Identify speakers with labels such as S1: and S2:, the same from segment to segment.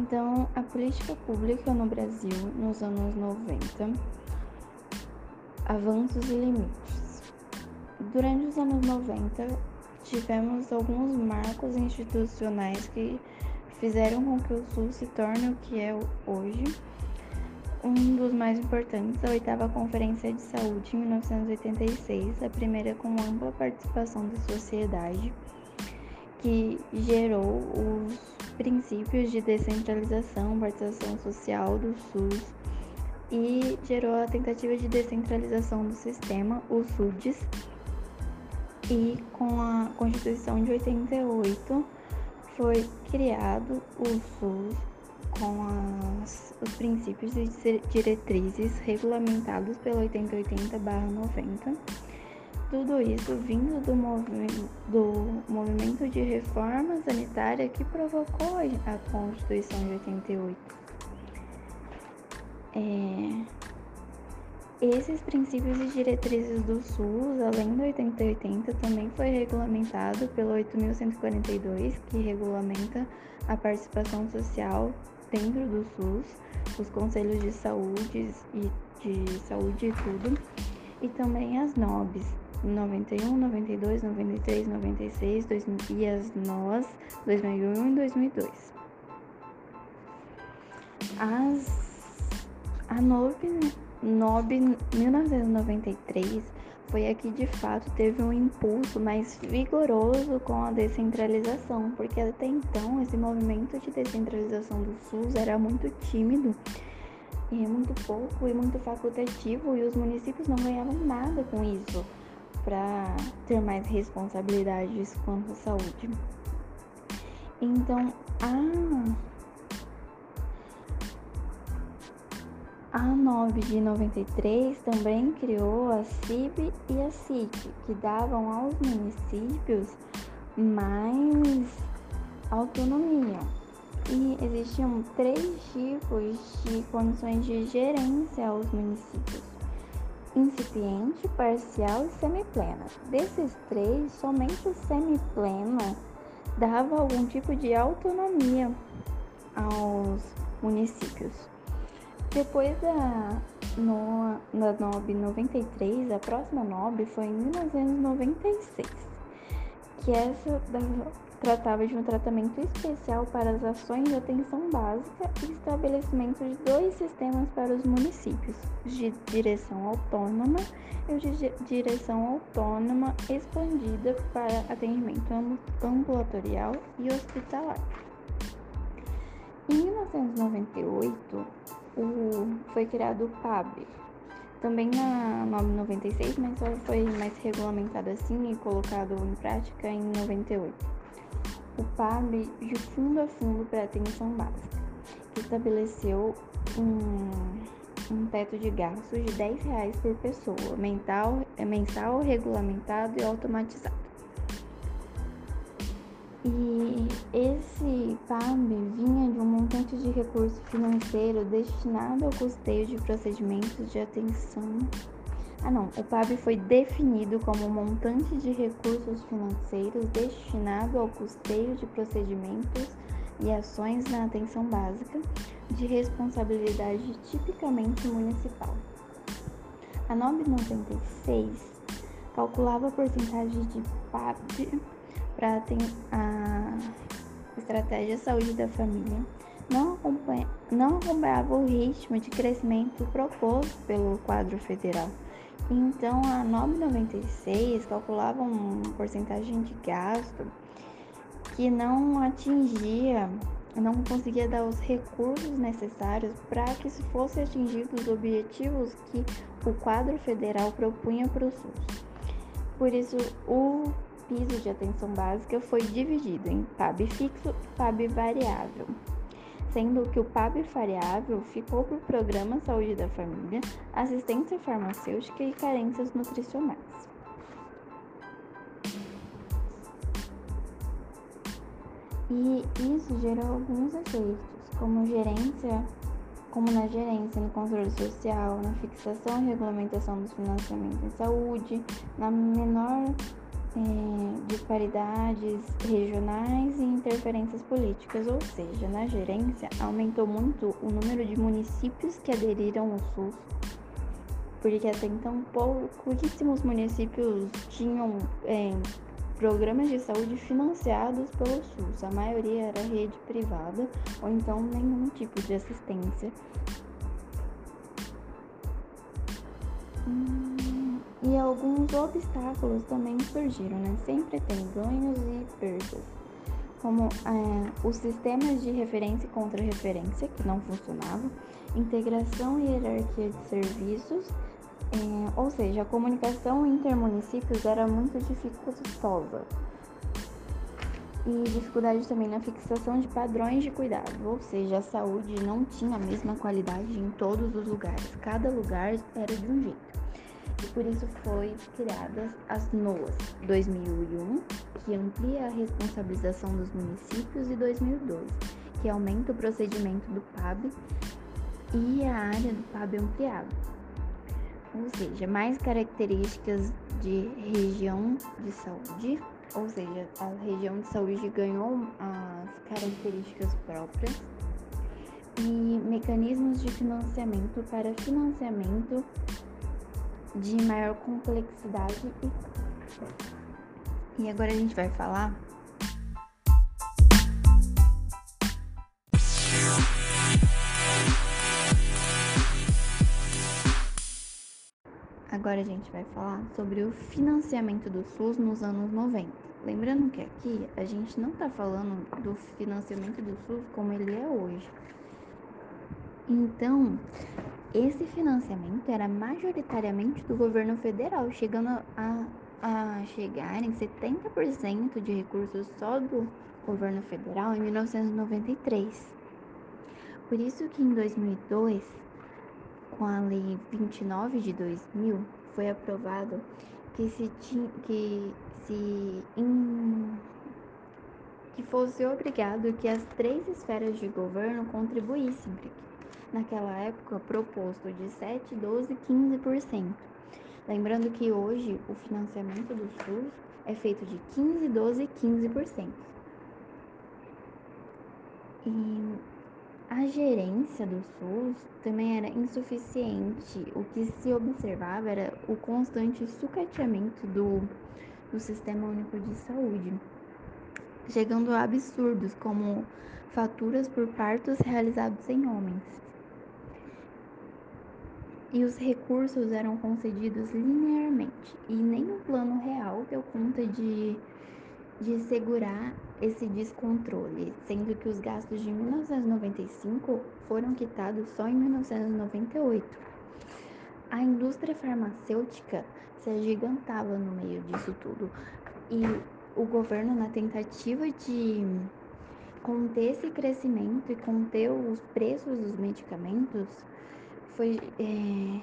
S1: Então, a política pública no Brasil nos anos 90, avanços e limites. Durante os anos 90, tivemos alguns marcos institucionais que fizeram com que o SUS se torne o que é hoje. Um dos mais importantes, a oitava Conferência de Saúde em 1986, a primeira com ampla participação da sociedade, que gerou os princípios de descentralização, participação social do SUS e gerou a tentativa de descentralização do sistema, o SUDES, e com a Constituição de 88 foi criado o SUS com as, os princípios e diretrizes regulamentados pelo 8080-90. Tudo isso vindo do, movi do movimento de reforma sanitária que provocou a Constituição de 88. É, esses princípios e diretrizes do SUS, além do 8080, também foi regulamentado pelo 8142, que regulamenta a participação social dentro do SUS, os conselhos de saúde e de saúde e tudo, e também as NOBs, 91, 92, 93, 96 2000, e as NOS 2001 e 2002. As a NOB NOB 1993 foi a que de fato teve um impulso mais vigoroso com a descentralização, porque até então esse movimento de descentralização do SUS era muito tímido e muito pouco e muito facultativo e os municípios não ganhavam nada com isso para ter mais responsabilidades quanto à saúde. Então, a A NOB de 93 também criou a CIB e a SIC, que davam aos municípios mais autonomia. E existiam três tipos de condições de gerência aos municípios: incipiente, parcial e semiplena. Desses três, somente o semiplena dava algum tipo de autonomia aos municípios. Depois da, no, da NOB 93, a próxima NOB foi em 1996, que essa tratava de um tratamento especial para as ações de atenção básica e estabelecimento de dois sistemas para os municípios, de direção autônoma e de direção autônoma expandida para atendimento ambulatorial e hospitalar. Em 1998, o, foi criado o PAB, também na 996, mas só foi mais regulamentado assim e colocado em prática em 98. O PAB de fundo a fundo para atenção básica, que estabeleceu um, um teto de gastos de 10 reais por pessoa, mental, mensal, regulamentado e automatizado. E esse PAB vinha de um montante de recurso financeiro destinado ao custeio de procedimentos de atenção. Ah, não, o PAB foi definido como um montante de recursos financeiros destinado ao custeio de procedimentos e ações na atenção básica de responsabilidade tipicamente municipal. A NOB 96 calculava a porcentagem de PAB para a estratégia saúde da família não, acompanha, não acompanhava o ritmo de crescimento proposto pelo quadro federal. Então, a 996 calculava uma porcentagem de gasto que não atingia, não conseguia dar os recursos necessários para que se fossem atingidos os objetivos que o quadro federal propunha para o SUS. Por isso, o piso de atenção básica foi dividido em PAB fixo e PAB variável, sendo que o PAB variável ficou para o Programa Saúde da Família, assistência farmacêutica e carências nutricionais. E isso gerou alguns efeitos, como gerência, como na gerência, no controle social, na fixação e regulamentação dos financiamentos em saúde, na menor disparidades regionais e interferências políticas, ou seja, na gerência aumentou muito o número de municípios que aderiram ao SUS, porque até então pouquíssimos municípios tinham é, programas de saúde financiados pelo SUS, a maioria era rede privada ou então nenhum tipo de assistência. Hum. E alguns obstáculos também surgiram, né? Sempre tem ganhos e perdas, como é, os sistemas de referência e contra-referência, que não funcionavam, integração e hierarquia de serviços, é, ou seja, a comunicação entre municípios era muito dificultosa. E dificuldade também na fixação de padrões de cuidado, ou seja, a saúde não tinha a mesma qualidade em todos os lugares, cada lugar era de um jeito e por isso foi criadas as NOAS 2001, que amplia a responsabilização dos municípios, e 2002, que aumenta o procedimento do PAB e a área do PAB ampliado. Ou seja, mais características de região de saúde, ou seja, a região de saúde ganhou as características próprias e mecanismos de financiamento para financiamento de maior complexidade e agora a gente vai falar Agora a gente vai falar sobre o financiamento do SUS nos anos 90. Lembrando que aqui a gente não está falando do financiamento do SUS como ele é hoje. Então, esse financiamento era majoritariamente do governo federal, chegando a, a chegar em 70% de recursos só do governo federal em 1993. Por isso que em 2002, com a Lei 29 de 2000, foi aprovado que se tinha, que se in, que fosse obrigado que as três esferas de governo contribuíssem naquela época proposto de 7, 12 e 15%. Lembrando que hoje o financiamento do SUS é feito de 15, 12 e 15%. E a gerência do SUS também era insuficiente. O que se observava era o constante sucateamento do, do Sistema Único de Saúde, chegando a absurdos como faturas por partos realizados em homens e os recursos eram concedidos linearmente e nem o plano real deu conta de, de segurar esse descontrole, sendo que os gastos de 1995 foram quitados só em 1998. A indústria farmacêutica se agigantava no meio disso tudo e o governo, na tentativa de conter esse crescimento e conter os preços dos medicamentos, foi é,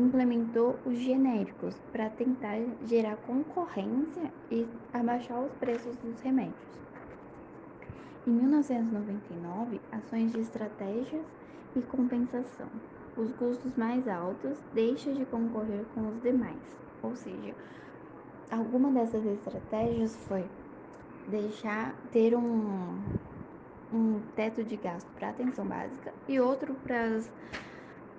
S1: implementou os genéricos para tentar gerar concorrência e abaixar os preços dos remédios. Em 1999, ações de estratégias e compensação. Os custos mais altos deixam de concorrer com os demais. Ou seja, alguma dessas estratégias foi deixar ter um, um teto de gasto para atenção básica e outro para as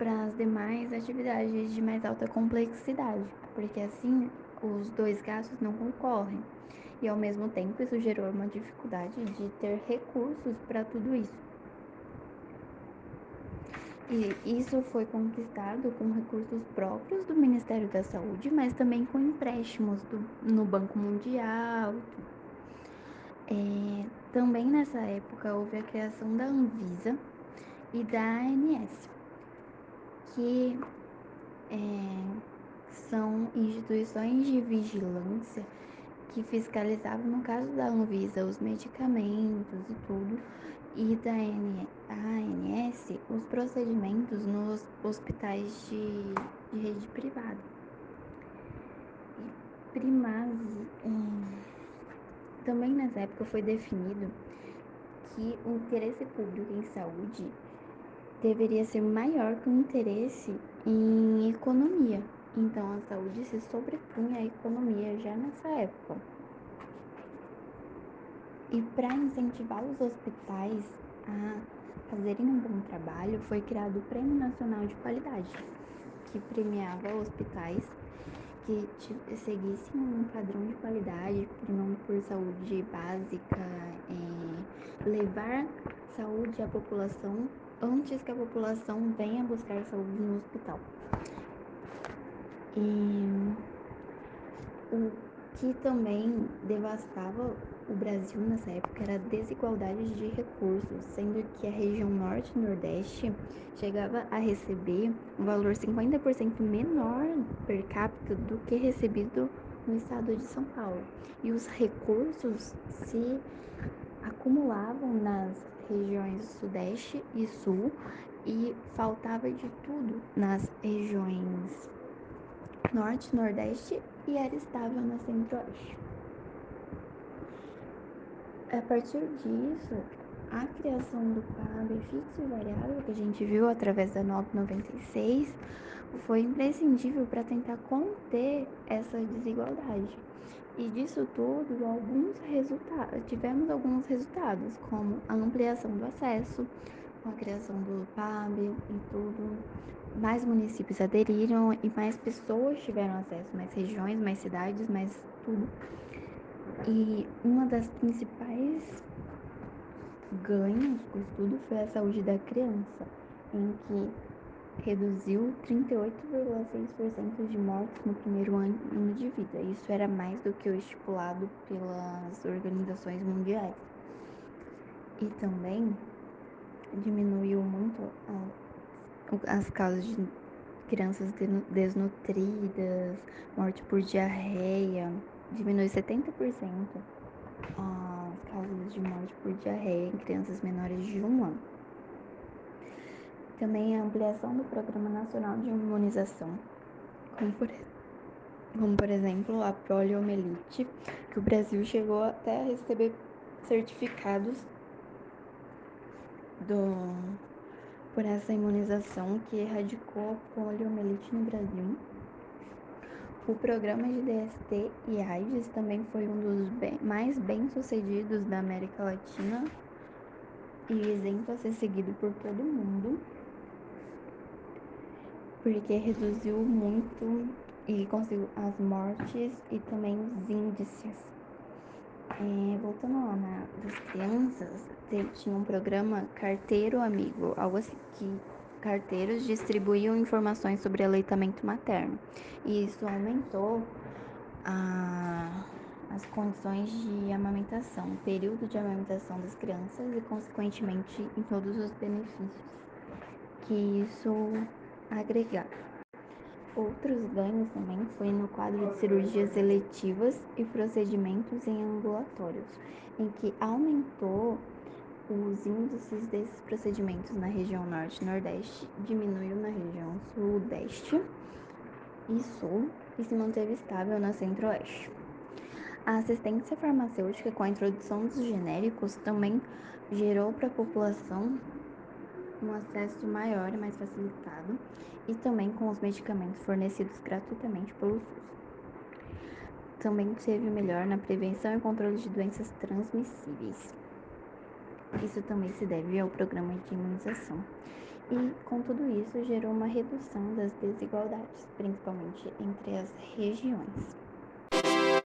S1: para as demais atividades de mais alta complexidade, porque assim os dois gastos não concorrem. E ao mesmo tempo isso gerou uma dificuldade de ter recursos para tudo isso. E isso foi conquistado com recursos próprios do Ministério da Saúde, mas também com empréstimos do, no Banco Mundial. É, também nessa época houve a criação da Anvisa e da ANS, que é, são instituições de vigilância que fiscalizavam, no caso da Anvisa, os medicamentos e tudo, e da ANS, os procedimentos nos hospitais de, de rede privada. E é, também nessa época foi definido que o interesse público em saúde deveria ser maior que o interesse em economia, Então a saúde se sobrepunha à economia já nessa época. E para incentivar os hospitais a fazerem um bom trabalho, foi criado o Prêmio Nacional de Qualidade, que premiava hospitais que seguissem um padrão de qualidade, primando por saúde básica, é, levar saúde à população antes que a população venha buscar saúde no hospital. E o que também devastava o Brasil nessa época era a desigualdade de recursos, sendo que a região norte e nordeste chegava a receber um valor 50% menor per capita do que recebido no estado de São Paulo. E os recursos se acumulavam nas regiões sudeste e sul e faltava de tudo nas regiões norte, nordeste e era estável na centro-oeste. A partir disso, a criação do PAB fixo e variável, que a gente viu através da 996, foi imprescindível para tentar conter essa desigualdade. E disso tudo, alguns resultados, tivemos alguns resultados, como a ampliação do acesso, com a criação do PAB e tudo. Mais municípios aderiram e mais pessoas tiveram acesso, mais regiões, mais cidades, mais tudo. E uma das principais ganhos do estudo foi a saúde da criança, em que reduziu 38,6% de mortes no primeiro ano de vida. Isso era mais do que o estipulado pelas organizações mundiais. E também diminuiu muito as causas de crianças desnutridas, morte por diarreia, diminui 70% as causas de morte por diarreia em crianças menores de um ano. Também a ampliação do Programa Nacional de Imunização, como por, como por exemplo a poliomielite, que o Brasil chegou até a receber certificados do, por essa imunização que erradicou a poliomielite no Brasil. O programa de DST e AIDS também foi um dos bem, mais bem-sucedidos da América Latina e exemplo a ser seguido por todo mundo, porque reduziu muito e conseguiu as mortes e também os índices. É, voltando lá na, das crianças, tinha um programa Carteiro Amigo, algo assim que carteiros distribuíam informações sobre aleitamento materno. E isso aumentou a, as condições de amamentação, o período de amamentação das crianças e, consequentemente, em todos os benefícios que isso agregar. Outros ganhos também foi no quadro de cirurgias eletivas e procedimentos em ambulatórios, em que aumentou os índices desses procedimentos na região norte e nordeste diminuiu na região sudeste e sul e se manteve estável na centro-oeste. A assistência farmacêutica com a introdução dos genéricos também gerou para a população um acesso maior e mais facilitado e também com os medicamentos fornecidos gratuitamente pelo SUS. Também teve melhor na prevenção e controle de doenças transmissíveis. Isso também se deve ao programa de imunização. E, com tudo isso, gerou uma redução das desigualdades, principalmente entre as regiões.